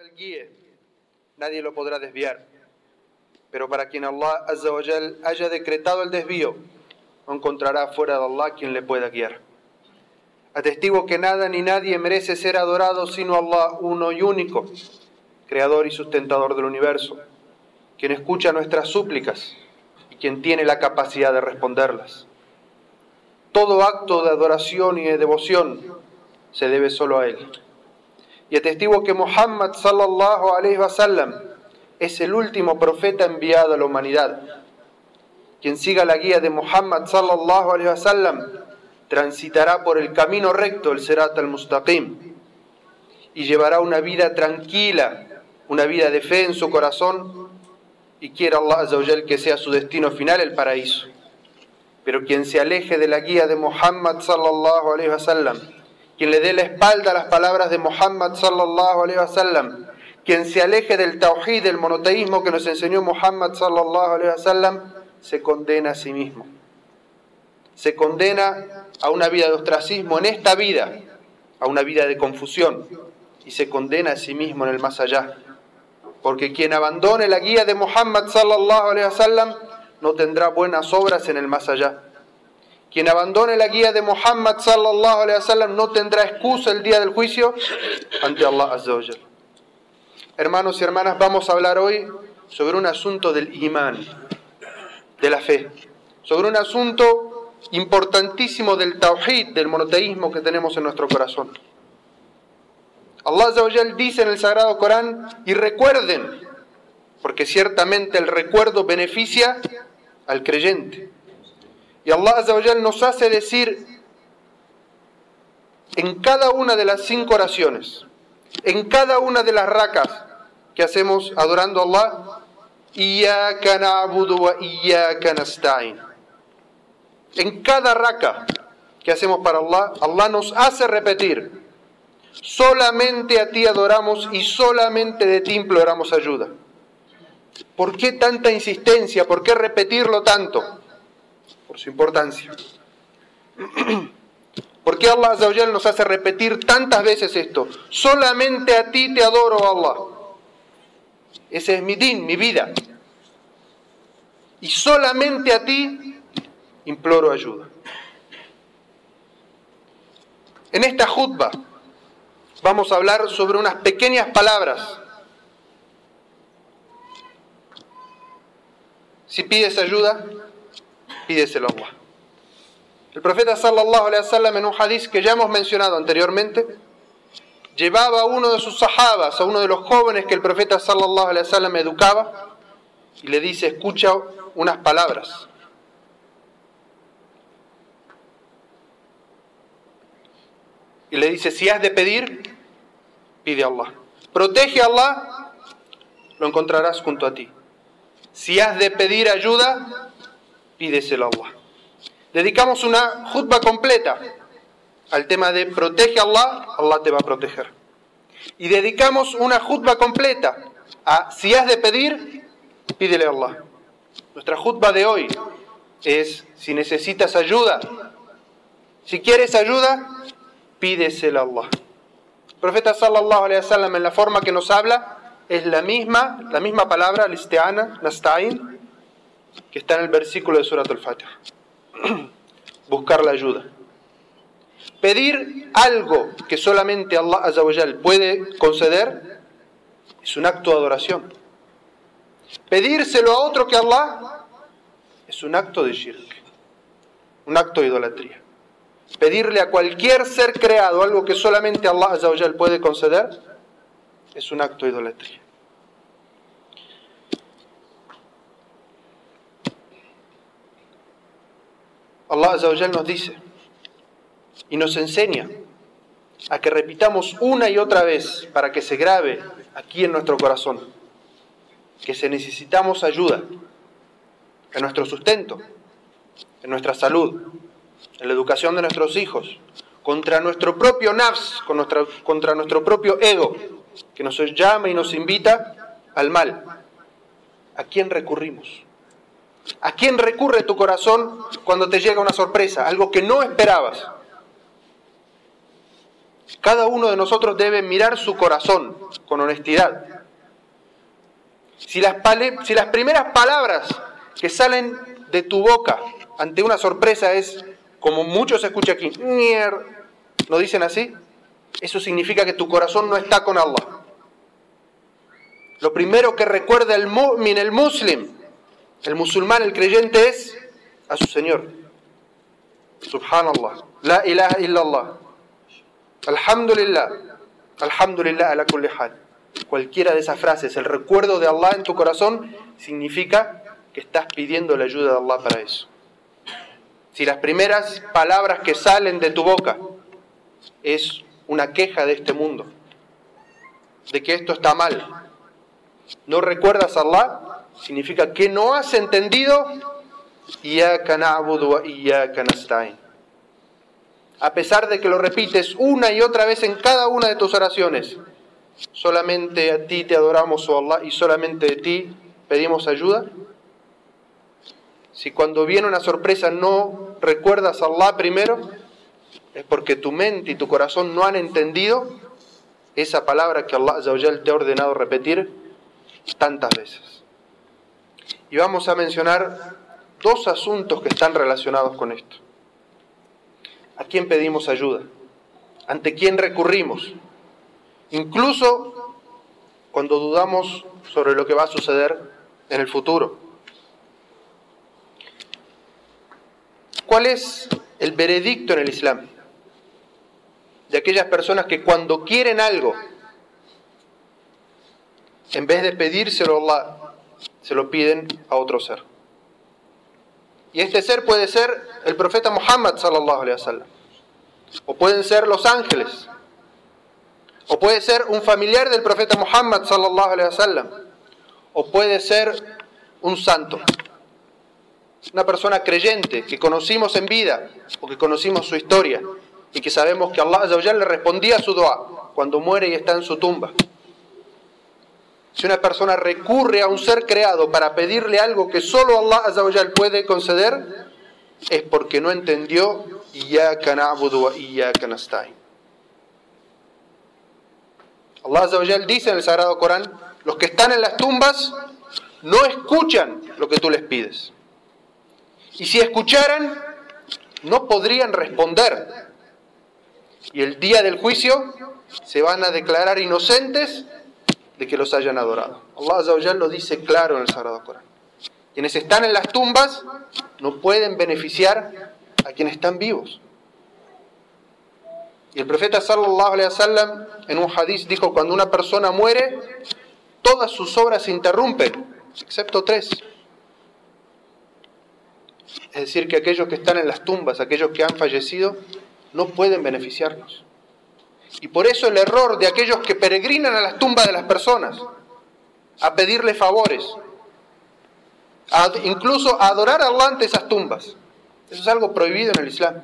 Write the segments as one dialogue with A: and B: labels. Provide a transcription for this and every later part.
A: el guíe, nadie lo podrá desviar. Pero para quien Allah haya decretado el desvío, encontrará fuera de Allah quien le pueda guiar. Atestigo que nada ni nadie merece ser adorado sino Allah uno y único, creador y sustentador del universo, quien escucha nuestras súplicas y quien tiene la capacidad de responderlas. Todo acto de adoración y de devoción se debe solo a Él. Y atestigo que Muhammad sallallahu alayhi wa sallam es el último profeta enviado a la humanidad. Quien siga la guía de Muhammad sallallahu alayhi wa sallam transitará por el camino recto, el Serat al-Mustaqim, y llevará una vida tranquila, una vida de fe en su corazón, y quiera Allah Azza wa Jal que sea su destino final el paraíso. Pero quien se aleje de la guía de Muhammad sallallahu alayhi wa sallam, quien le dé la espalda a las palabras de Muhammad sallallahu alayhi wa sallam, quien se aleje del tawhid, del monoteísmo que nos enseñó Muhammad sallallahu alayhi wa sallam, se condena a sí mismo. Se condena a una vida de ostracismo en esta vida, a una vida de confusión, y se condena a sí mismo en el más allá. Porque quien abandone la guía de Muhammad sallallahu alayhi wa sallam no tendrá buenas obras en el más allá. Quien abandone la guía de Muhammad sallallahu alaihi wasallam no tendrá excusa el día del juicio ante Allah azza Hermanos y hermanas, vamos a hablar hoy sobre un asunto del imán, de la fe, sobre un asunto importantísimo del tawhid, del monoteísmo que tenemos en nuestro corazón. Allah azza dice en el sagrado Corán y recuerden, porque ciertamente el recuerdo beneficia al creyente. Y Allah Azawajal nos hace decir en cada una de las cinco oraciones, en cada una de las racas que hacemos adorando a Allah, wa En cada raca que hacemos para Allah, Allah nos hace repetir, solamente a ti adoramos y solamente de ti imploramos ayuda. ¿Por qué tanta insistencia? ¿Por qué repetirlo tanto? Por su importancia. ¿Por qué Allah nos hace repetir tantas veces esto? Solamente a ti te adoro, Allah. Ese es mi din, mi vida. Y solamente a ti imploro ayuda. En esta jutba vamos a hablar sobre unas pequeñas palabras. Si pides ayuda, pídeselo a Allah. El profeta sallallahu alaihi wasallam en un hadith que ya hemos mencionado anteriormente, llevaba a uno de sus sahabas, a uno de los jóvenes que el profeta sallallahu alaihi wasallam educaba, y le dice, escucha unas palabras. Y le dice, si has de pedir, pide a Allah. Protege a Allah, lo encontrarás junto a ti. Si has de pedir ayuda, pídeselo a Allah. Dedicamos una jutba completa al tema de protege a Allah, Allah te va a proteger. Y dedicamos una jutba completa a si has de pedir, pídele a Allah. Nuestra jutba de hoy es si necesitas ayuda, si quieres ayuda, pídeselo a Allah. El profeta sallallahu alaihi wasallam en la forma que nos habla es la misma, la misma palabra, listeana, nastain, que está en el versículo de Surat al-Fatiha. Buscar la ayuda. Pedir algo que solamente Allah Azawajal puede conceder es un acto de adoración. Pedírselo a otro que Allah es un acto de shirk, un acto de idolatría. Pedirle a cualquier ser creado algo que solamente Allah Azawajal puede conceder es un acto de idolatría. Allah Azawajal nos dice y nos enseña a que repitamos una y otra vez para que se grabe aquí en nuestro corazón que se necesitamos ayuda en nuestro sustento, en nuestra salud, en la educación de nuestros hijos, contra nuestro propio nafs, contra nuestro propio ego, que nos llama y nos invita al mal. ¿A quién recurrimos? ¿A quién recurre tu corazón cuando te llega una sorpresa, algo que no esperabas? Cada uno de nosotros debe mirar su corazón con honestidad. Si las, primeras palabras que salen de tu boca ante una sorpresa es, como muchos se escucha aquí, ¿no dicen así? Eso significa que tu corazón no está con Allah. Lo primero que recuerda el mu'min, el muslim, el musulmán, el creyente es a su Señor. Subhanallah. La ilaha illallah. Alhamdulillah. Alhamdulillah ala kulli. Cualquiera de esas frases, el recuerdo de Allah en tu corazón, significa que estás pidiendo la ayuda de Allah para eso. Si las primeras palabras que salen de tu boca es una queja de este mundo, de que esto está mal, no recuerdas a Allah, significa que no has entendido. A pesar de que lo repites una y otra vez en cada una de tus oraciones, solamente a ti te adoramos, oh Allah, y solamente de ti pedimos ayuda. Si cuando viene una sorpresa no recuerdas a Allah primero, es porque tu mente y tu corazón no han entendido esa palabra que Allah te ha ordenado repetir tantas veces. Y vamos a mencionar dos asuntos que están relacionados con esto. ¿A quién pedimos ayuda? ¿Ante quién recurrimos? Incluso cuando dudamos sobre lo que va a suceder en el futuro. ¿Cuál es el veredicto en el Islam? De aquellas personas que cuando quieren algo, en vez de pedírselo a Allah, se lo piden a otro ser. Y este ser puede ser el profeta Muhammad sallallahu alaihi wasallam. O pueden ser los ángeles. O puede ser un familiar del profeta Muhammad sallallahu alaihi wasallam. O puede ser un santo. Una persona creyente que conocimos en vida o que conocimos su historia y que sabemos que Allah le respondía a su dua cuando muere y está en su tumba. Si una persona recurre a un ser creado para pedirle algo que solo Allah puede conceder, es porque no entendió Allah dice en el Sagrado Corán, los que están en las tumbas no escuchan lo que tú les pides. Y si escucharan, no podrían responder. Y el día del juicio se van a declarar inocentes de que los hayan adorado. Allah lo dice claro en el Sagrado Corán. Quienes están en las tumbas no pueden beneficiar a quienes están vivos. Y el profeta sallallahu alaihi wasallam en un hadith dijo cuando una persona muere todas sus obras se interrumpen, excepto tres. Es decir, que aquellos que están en las tumbas, aquellos que han fallecido, no pueden beneficiarnos. Y por eso el error de aquellos que peregrinan a las tumbas de las personas, a pedirle favores, incluso a adorar a Allah esas tumbas. Eso es algo prohibido en el Islam.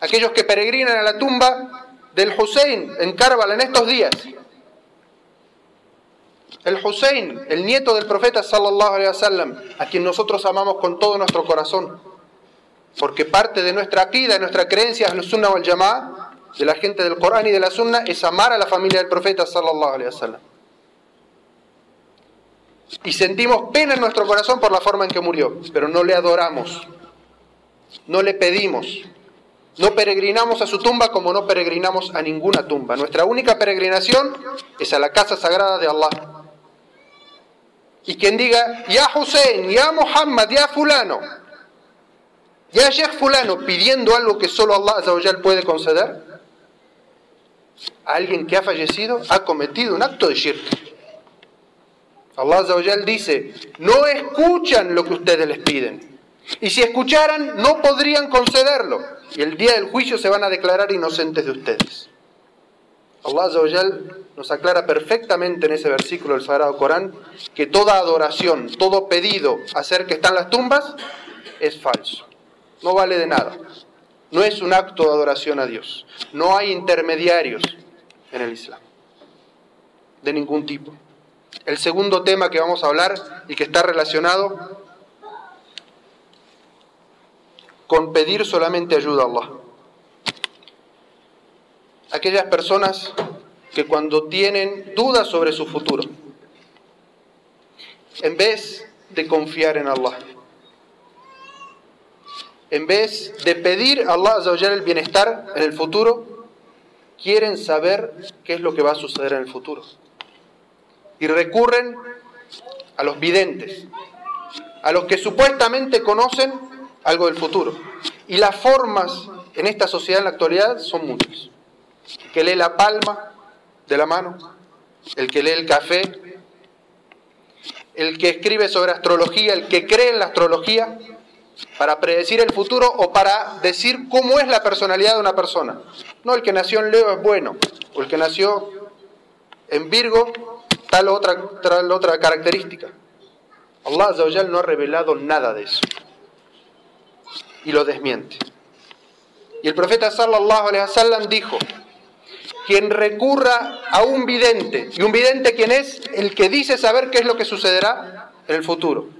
A: Aquellos que peregrinan a la tumba del Hussein en Karbala en estos días. El Hussein, el nieto del profeta sallallahu alaihi wasallam, a quien nosotros amamos con todo nuestro corazón, porque parte de nuestra akida, de nuestra creencia, es el sunnah wal de la gente del Corán y de la Sunna es amar a la familia del profeta sallallahu alaihi wasallam. Y sentimos pena en nuestro corazón por la forma en que murió, pero no le adoramos, no le pedimos, no peregrinamos a su tumba como no peregrinamos a ninguna tumba. Nuestra única peregrinación es a la casa sagrada de Allah. Y quien diga, ya Hussein, ya Muhammad, ya fulano, ya Sheikh fulano, pidiendo algo que solo Allah puede conceder, alguien que ha fallecido ha cometido un acto de shirk. Allah dice, no escuchan lo que ustedes les piden. Y si escucharan, no podrían concederlo. Y el día del juicio se van a declarar inocentes de ustedes. Allah nos aclara perfectamente en ese versículo del Sagrado Corán que toda adoración, todo pedido hacer que están las tumbas es falso. No vale de nada. No es un acto de adoración a Dios. No hay intermediarios en el Islam. De ningún tipo. El segundo tema que vamos a hablar y que está relacionado con pedir solamente ayuda a Allah. aquellas personas que cuando tienen dudas sobre su futuro, en vez de confiar en Allah, en vez de pedir a Allah el bienestar en el futuro, quieren saber qué es lo que va a suceder en el futuro. Y recurren a los videntes, a los que supuestamente conocen algo del futuro. Y las formas en esta sociedad en la actualidad son muchas. El que lee la palma de la mano, el que lee el café, el que escribe sobre astrología, el que cree en la astrología, para predecir el futuro o para decir cómo es la personalidad de una persona. No, el que nació en Leo es bueno, o el que nació en Virgo, tal otra, tal otra característica. Allah no ha revelado nada de eso. Y lo desmiente. Y el profeta sallallahu alaihi wasallam dijo, quien recurra a un vidente, y un vidente quién es? El que dice saber qué es lo que sucederá en el futuro.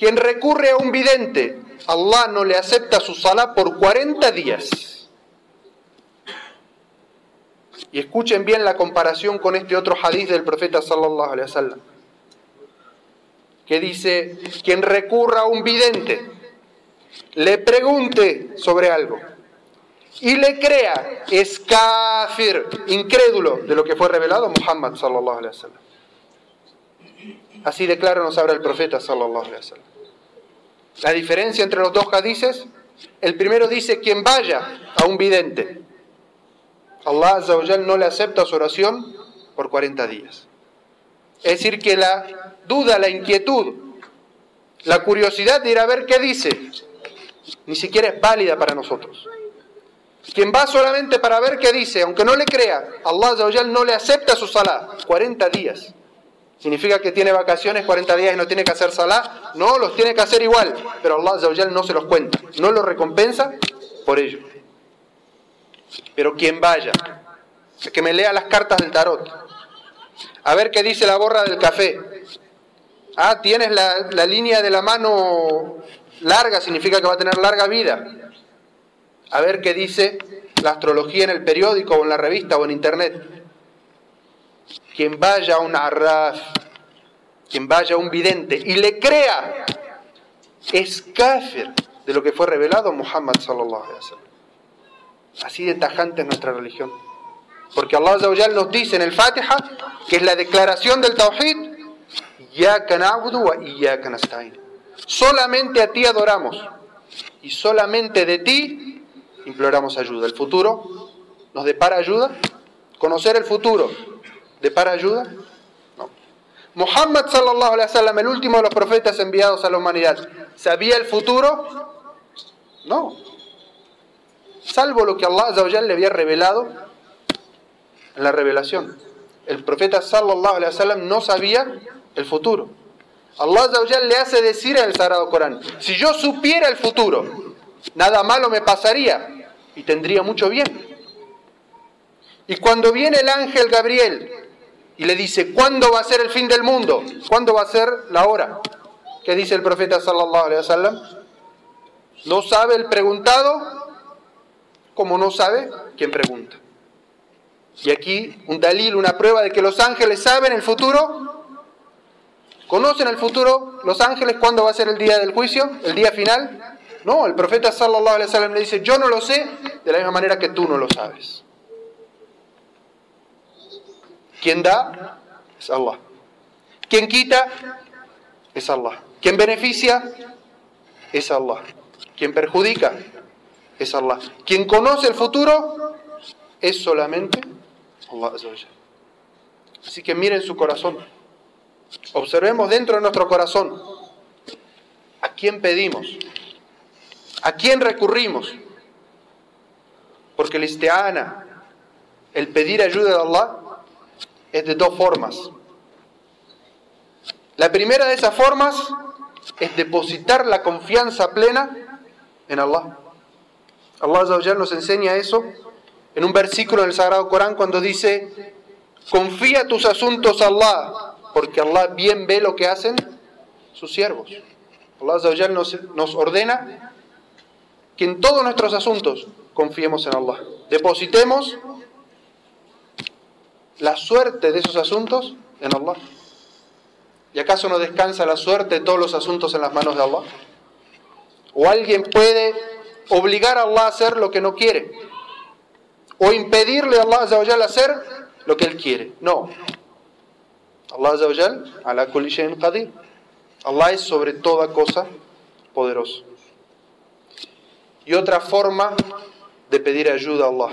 A: Quien recurre a un vidente, Allah no le acepta su sala por 40 días. Y escuchen bien la comparación con este otro hadith del profeta sallallahu alaihi wasallam. Que dice, quien recurra a un vidente, le pregunte sobre algo y le crea, es kafir, incrédulo de lo que fue revelado Muhammad sallallahu alaihi wasallam. Así declara nos habla el profeta sallallahu alaihi wasallam. La diferencia entre los dos hadices, el primero dice quien vaya a un vidente. Allah no le acepta su oración por 40 días. Es decir, que la duda, la inquietud, la curiosidad de ir a ver qué dice, ni siquiera es válida para nosotros. Quien va solamente para ver qué dice, aunque no le crea, Allah no le acepta su salah. 40 días. ¿Significa que tiene vacaciones 40 días y no tiene que hacer salah? No, los tiene que hacer igual, pero Allah no se los cuenta, no los recompensa por ello. Pero quien vaya, que me lea las cartas del tarot, a ver qué dice la borra del café. Ah, tienes la, la línea de la mano larga, significa que va a tener larga vida. A ver qué dice la astrología en el periódico o en la revista o en internet quien vaya a un arraf, quien vaya a un vidente y le crea, es kafir de lo que fue revelado Muhammad sallallahu alaihi wasallam. Así de tajante es nuestra religión. Porque Allah nos dice en el Fatiha que es la declaración del Tawhid, Solamente a ti adoramos y solamente de ti imploramos ayuda. El futuro nos depara ayuda. Conocer el futuro ¿De para ayuda? No. Muhammad sallallahu alaihi wasallam, el último de los profetas enviados a la humanidad, ¿sabía el futuro? No. Salvo lo que Allah le había revelado en la revelación. El profeta sallallahu alaihi wasallam no sabía el futuro. Allah le hace decir en el Sagrado Corán, si yo supiera el futuro, nada malo me pasaría y tendría mucho bien. Y cuando viene el ángel Gabriel y le dice, ¿cuándo va a ser el fin del mundo? ¿Cuándo va a ser la hora? ¿Qué dice el profeta sallallahu alaihi wasallam? No sabe el preguntado como no sabe quien pregunta. Y aquí un dalil, una prueba de que los ángeles saben el futuro. ¿Conocen el futuro los ángeles cuándo va a ser el día del juicio, el día final? No, el profeta sallallahu alaihi wasallam le dice, "Yo no lo sé de la misma manera que tú no lo sabes." Quien da es Allah. Quien quita es Allah. Quien beneficia es Allah. Quien perjudica es Allah. Quien conoce el futuro es solamente Allah. Así que miren su corazón. Observemos dentro de nuestro corazón a quién pedimos, a quién recurrimos. Porque el istiana, el pedir ayuda de Allah, es de dos formas. La primera de esas formas es depositar la confianza plena en Allah. Allah nos enseña eso en un versículo del Sagrado Corán cuando dice, confía tus asuntos a Allah, porque Allah bien ve lo que hacen sus siervos. Allah nos, nos ordena que en todos nuestros asuntos confiemos en Allah. Depositemos la suerte de esos asuntos en Allah. ¿Y acaso no descansa la suerte de todos los asuntos en las manos de Allah? ¿O alguien puede obligar a Allah a hacer lo que no quiere? ¿O impedirle a Allah a hacer lo que él quiere? No. Allah ala kulli qadir. Allah es sobre toda cosa poderoso. Y otra forma de pedir ayuda a Allah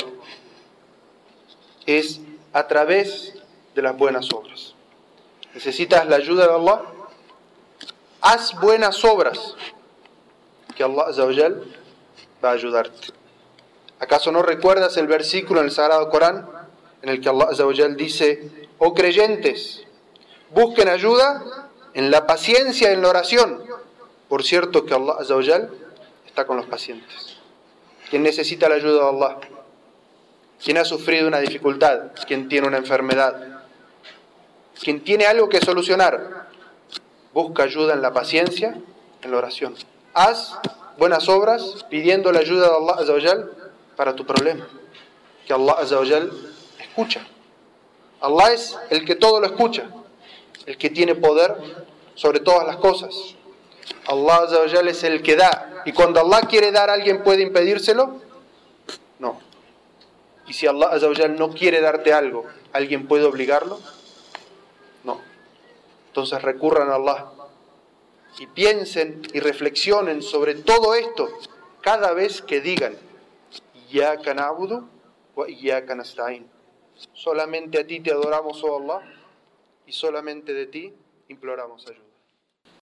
A: es a través de las buenas obras. ¿Necesitas la ayuda de Allah? Haz buenas obras que Allah va a ayudarte. ¿Acaso no recuerdas el versículo en el Sagrado Corán en el que Allah dice, oh creyentes, busquen ayuda en la paciencia y en la oración? Por cierto que Allah está con los pacientes. Quien necesita la ayuda de Allah, quien ha sufrido una dificultad, quien tiene una enfermedad, quien tiene algo que solucionar, busca ayuda en la paciencia, en la oración. Haz buenas obras pidiendo la ayuda de Allah para tu problema. Que Allah escucha. Allah es el que todo lo escucha, el que tiene poder sobre todas las cosas. Allah es el que da. Y cuando Allah quiere dar, ¿alguien puede impedírselo? Y si Allah no quiere darte algo, ¿alguien puede obligarlo? No. Entonces recurran a Allah y piensen y reflexionen sobre todo esto cada vez que digan Ya na'budu wa iyyaka nasta'in. Solamente a ti te adoramos, oh Allah, y solamente de ti imploramos ayuda.